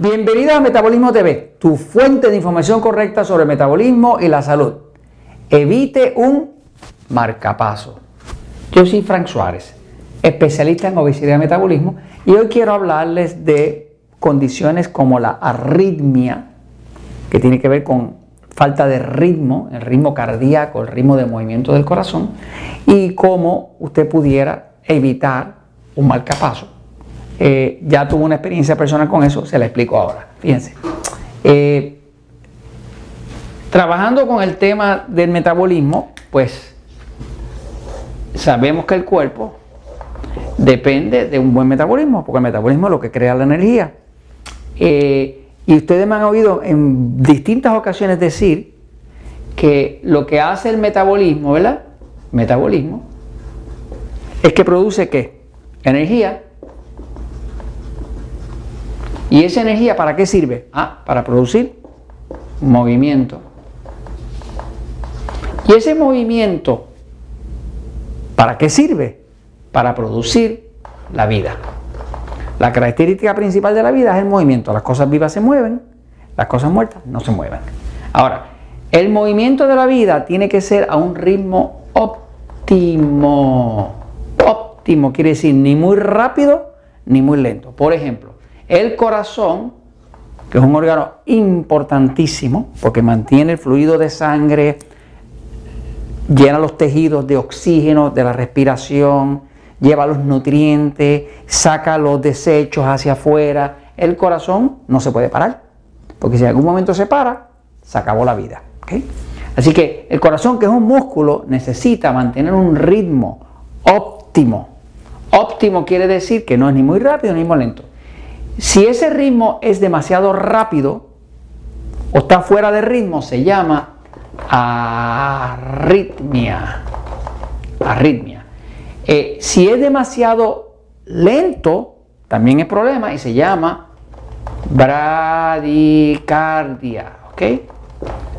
Bienvenido a Metabolismo TV, tu fuente de información correcta sobre metabolismo y la salud. Evite un marcapaso. Yo soy Frank Suárez, especialista en obesidad y metabolismo, y hoy quiero hablarles de condiciones como la arritmia, que tiene que ver con falta de ritmo, el ritmo cardíaco, el ritmo de movimiento del corazón, y cómo usted pudiera evitar un marcapaso. Eh, ya tuvo una experiencia personal con eso, se la explico ahora. Fíjense. Eh, trabajando con el tema del metabolismo, pues sabemos que el cuerpo depende de un buen metabolismo, porque el metabolismo es lo que crea la energía. Eh, y ustedes me han oído en distintas ocasiones decir que lo que hace el metabolismo, ¿verdad? Metabolismo, es que produce qué? Energía ¿Y esa energía para qué sirve? Ah, para producir movimiento. ¿Y ese movimiento para qué sirve? Para producir la vida. La característica principal de la vida es el movimiento. Las cosas vivas se mueven, las cosas muertas no se mueven. Ahora, el movimiento de la vida tiene que ser a un ritmo óptimo. Óptimo quiere decir ni muy rápido ni muy lento. Por ejemplo, el corazón, que es un órgano importantísimo, porque mantiene el fluido de sangre, llena los tejidos de oxígeno, de la respiración, lleva los nutrientes, saca los desechos hacia afuera. El corazón no se puede parar, porque si en algún momento se para, se acabó la vida. Así que el corazón, que es un músculo, necesita mantener un ritmo óptimo. Óptimo quiere decir que no es ni muy rápido ni muy lento. Si ese ritmo es demasiado rápido o está fuera de ritmo, se llama arritmia. Arritmia. Eh, si es demasiado lento, también es problema y se llama bradicardia. ¿Ok?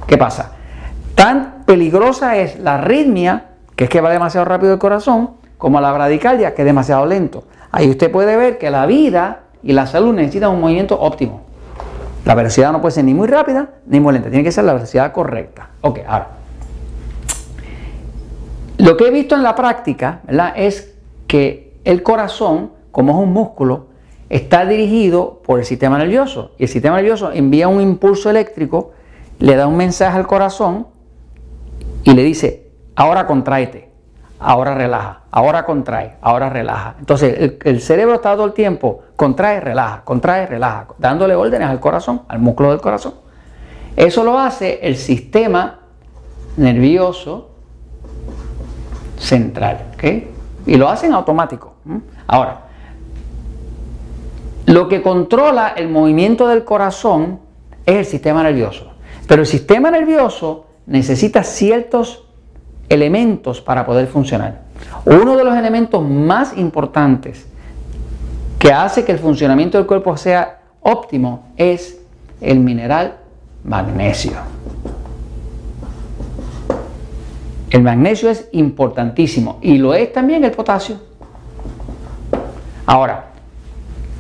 ¿Qué pasa? Tan peligrosa es la arritmia, que es que va demasiado rápido el corazón, como la bradicardia, que es demasiado lento. Ahí usted puede ver que la vida y la salud necesita un movimiento óptimo. La velocidad no puede ser ni muy rápida ni muy lenta, tiene que ser la velocidad correcta. Ok, ahora. Lo que he visto en la práctica es que el corazón, como es un músculo, está dirigido por el sistema nervioso. Y el sistema nervioso envía un impulso eléctrico, le da un mensaje al corazón y le dice, ahora contráete ahora relaja, ahora contrae, ahora relaja. Entonces el, cerebro está todo el tiempo, contrae, relaja, contrae, relaja, dándole órdenes al corazón, al músculo del corazón. Eso lo hace el sistema nervioso central, ¿ok? Y lo hace en automático. Ahora, lo que controla el movimiento del corazón es el sistema nervioso. Pero el sistema nervioso necesita ciertos elementos para poder funcionar. Uno de los elementos más importantes que hace que el funcionamiento del cuerpo sea óptimo es el mineral magnesio. El magnesio es importantísimo y lo es también el potasio. Ahora,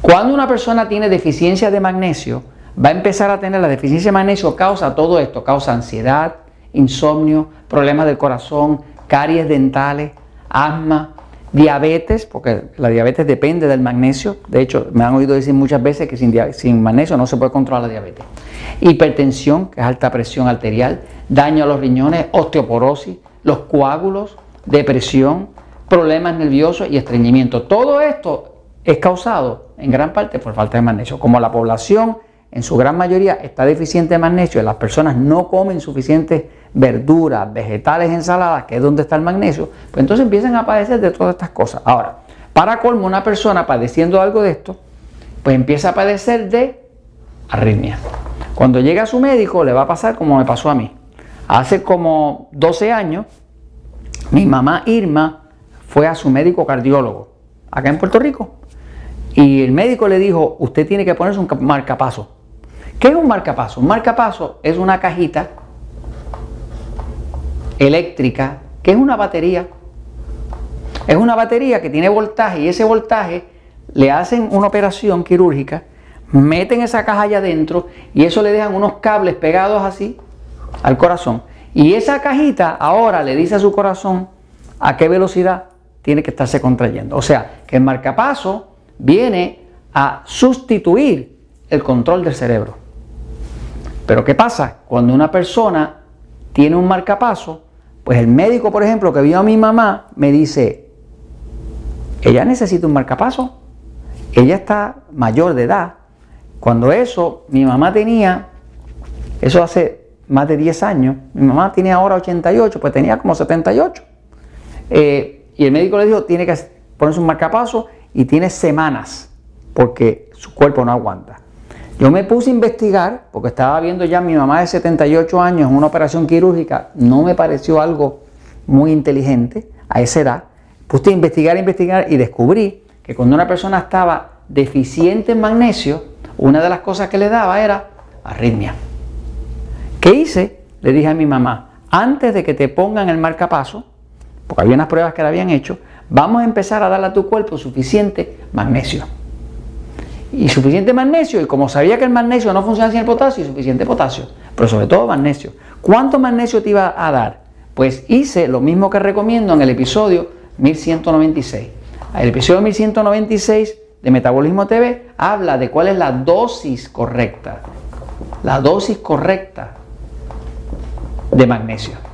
cuando una persona tiene deficiencia de magnesio, va a empezar a tener la deficiencia de magnesio, causa todo esto, causa ansiedad, insomnio, problemas del corazón, caries dentales, asma, diabetes, porque la diabetes depende del magnesio. De hecho, me han oído decir muchas veces que sin, magnesio no se puede controlar la diabetes. Hipertensión, que es alta presión arterial, daño a los riñones, osteoporosis, los coágulos, depresión, problemas nerviosos y estreñimiento. Todo esto es causado en gran parte por falta de magnesio. Como la población en su gran mayoría está deficiente de magnesio las personas no comen suficientes verduras, vegetales, ensaladas, que es donde está el magnesio, pues entonces empiezan a padecer de todas estas cosas. Ahora, para colmo, una persona padeciendo algo de esto, pues empieza a padecer de arritmia. Cuando llega a su médico le va a pasar como me pasó a mí. Hace como 12 años, mi mamá Irma fue a su médico cardiólogo, acá en Puerto Rico, y el médico le dijo, usted tiene que ponerse un marcapaso. ¿Qué es un marcapaso? Un marcapaso es una cajita eléctrica que es una batería. Es una batería que tiene voltaje y ese voltaje le hacen una operación quirúrgica meten esa caja allá adentro y eso le dejan unos cables pegados así al corazón. Y esa cajita ahora le dice a su corazón a qué velocidad tiene que estarse contrayendo. O sea, que el marcapaso viene a sustituir el control del cerebro. Pero ¿qué pasa? Cuando una persona tiene un marcapaso, pues el médico, por ejemplo, que vio a mi mamá, me dice, ella necesita un marcapaso, ella está mayor de edad. Cuando eso, mi mamá tenía, eso hace más de 10 años, mi mamá tiene ahora 88, pues tenía como 78. Eh, y el médico le dijo, tiene que ponerse un marcapaso y tiene semanas, porque su cuerpo no aguanta. Yo me puse a investigar, porque estaba viendo ya a mi mamá de 78 años en una operación quirúrgica, no me pareció algo muy inteligente a esa edad. Puse a investigar, investigar y descubrí que cuando una persona estaba deficiente en magnesio, una de las cosas que le daba era arritmia. ¿Qué hice? Le dije a mi mamá, antes de que te pongan el marcapaso, porque había unas pruebas que le habían hecho, vamos a empezar a darle a tu cuerpo suficiente magnesio y suficiente magnesio. Y como sabía que el magnesio no funciona sin el potasio, suficiente potasio, pero sobre todo magnesio. ¿Cuánto magnesio te iba a dar? Pues hice lo mismo que recomiendo en el episodio 1196. El episodio 1196 de Metabolismo TV habla de cuál es la dosis correcta. La dosis correcta de magnesio.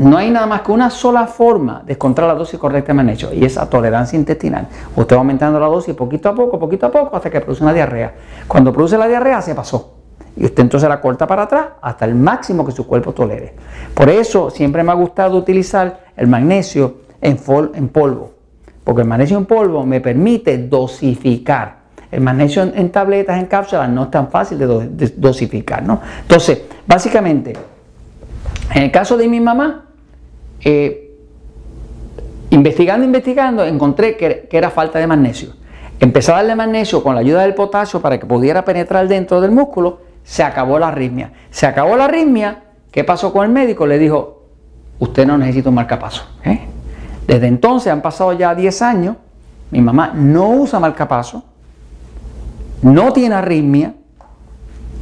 No hay nada más que una sola forma de encontrar la dosis correcta de magnesio y esa tolerancia intestinal. Usted va aumentando la dosis poquito a poco, poquito a poco, hasta que produce una diarrea. Cuando produce la diarrea se pasó. Y usted entonces la corta para atrás hasta el máximo que su cuerpo tolere. Por eso siempre me ha gustado utilizar el magnesio en, en polvo. Porque el magnesio en polvo me permite dosificar. El magnesio en, tabletas, en cápsulas, no es tan fácil de, dosificar. ¿no? Entonces, básicamente, en el caso de mi mamá, eh, investigando, investigando, encontré que, era falta de magnesio. Empecé a darle magnesio con la ayuda del potasio para que pudiera penetrar dentro del músculo, se acabó la arritmia. Se acabó la arritmia, ¿qué pasó con el médico? Le dijo, usted no necesita un marcapaso. ¿eh? Desde entonces han pasado ya 10 años, mi mamá no usa marcapaso, no tiene arritmia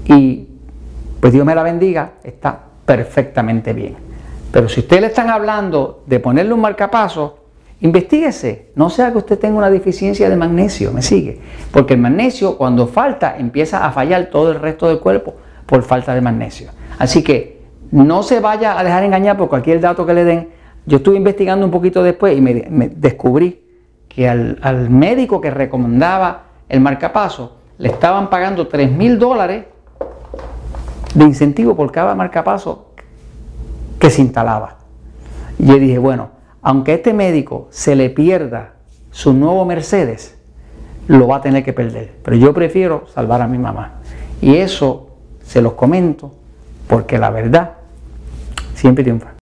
y pues Dios me la bendiga, está perfectamente bien. Pero si usted le están hablando de ponerle un marcapaso, investiguese. No sea que usted tenga una deficiencia de magnesio, me sigue. Porque el magnesio, cuando falta, empieza a fallar todo el resto del cuerpo por falta de magnesio. Así que no se vaya a dejar engañar por cualquier dato que le den. Yo estuve investigando un poquito después y me, descubrí que al, al, médico que recomendaba el marcapaso le estaban pagando 3 mil dólares de incentivo por cada marcapaso que se instalaba. Y yo dije, bueno, aunque a este médico se le pierda su nuevo Mercedes, lo va a tener que perder. Pero yo prefiero salvar a mi mamá. Y eso se los comento porque la verdad siempre triunfa.